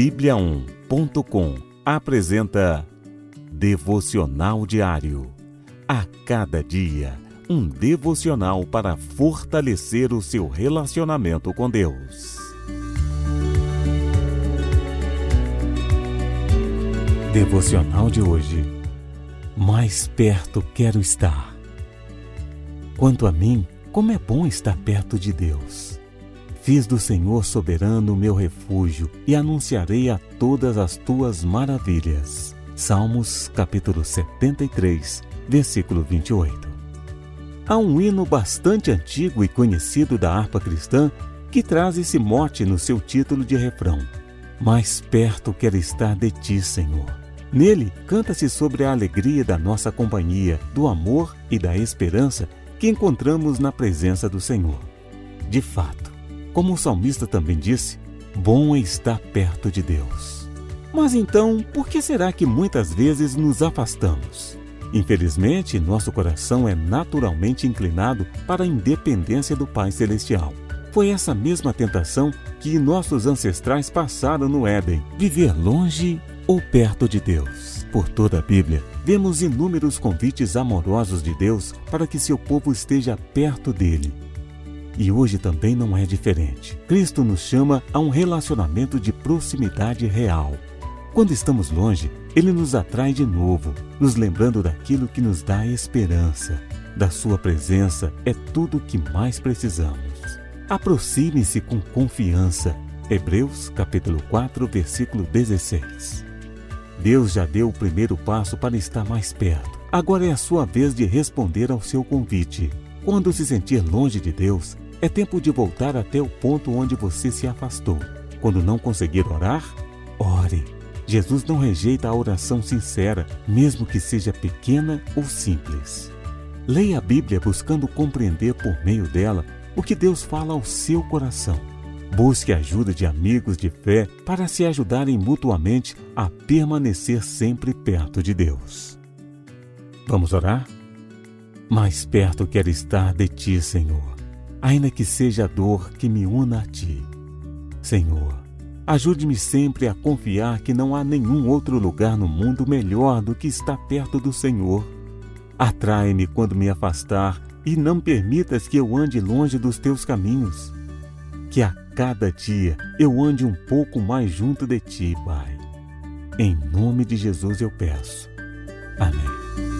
Bíblia1.com apresenta Devocional Diário. A cada dia, um devocional para fortalecer o seu relacionamento com Deus. Devocional de hoje. Mais perto quero estar. Quanto a mim, como é bom estar perto de Deus. Fiz do Senhor soberano meu refúgio e anunciarei a todas as tuas maravilhas. Salmos capítulo 73, versículo 28. Há um hino bastante antigo e conhecido da harpa cristã que traz esse mote no seu título de refrão: Mais perto quero estar de ti, Senhor. Nele, canta-se sobre a alegria da nossa companhia, do amor e da esperança que encontramos na presença do Senhor. De fato, como o salmista também disse, bom é estar perto de Deus. Mas então, por que será que muitas vezes nos afastamos? Infelizmente, nosso coração é naturalmente inclinado para a independência do Pai Celestial. Foi essa mesma tentação que nossos ancestrais passaram no Éden: viver longe ou perto de Deus. Por toda a Bíblia, vemos inúmeros convites amorosos de Deus para que seu povo esteja perto dele. E hoje também não é diferente. Cristo nos chama a um relacionamento de proximidade real. Quando estamos longe, ele nos atrai de novo, nos lembrando daquilo que nos dá esperança. Da sua presença é tudo o que mais precisamos. Aproxime-se com confiança. Hebreus capítulo 4, versículo 16. Deus já deu o primeiro passo para estar mais perto. Agora é a sua vez de responder ao seu convite. Quando se sentir longe de Deus, é tempo de voltar até o ponto onde você se afastou. Quando não conseguir orar, ore. Jesus não rejeita a oração sincera, mesmo que seja pequena ou simples. Leia a Bíblia buscando compreender por meio dela o que Deus fala ao seu coração. Busque ajuda de amigos de fé para se ajudarem mutuamente a permanecer sempre perto de Deus. Vamos orar? Mais perto quero estar de ti, Senhor ainda que seja a dor que me una a ti. Senhor, ajude-me sempre a confiar que não há nenhum outro lugar no mundo melhor do que estar perto do Senhor. Atrai-me quando me afastar e não permitas que eu ande longe dos teus caminhos. Que a cada dia eu ande um pouco mais junto de ti, Pai. Em nome de Jesus eu peço. Amém.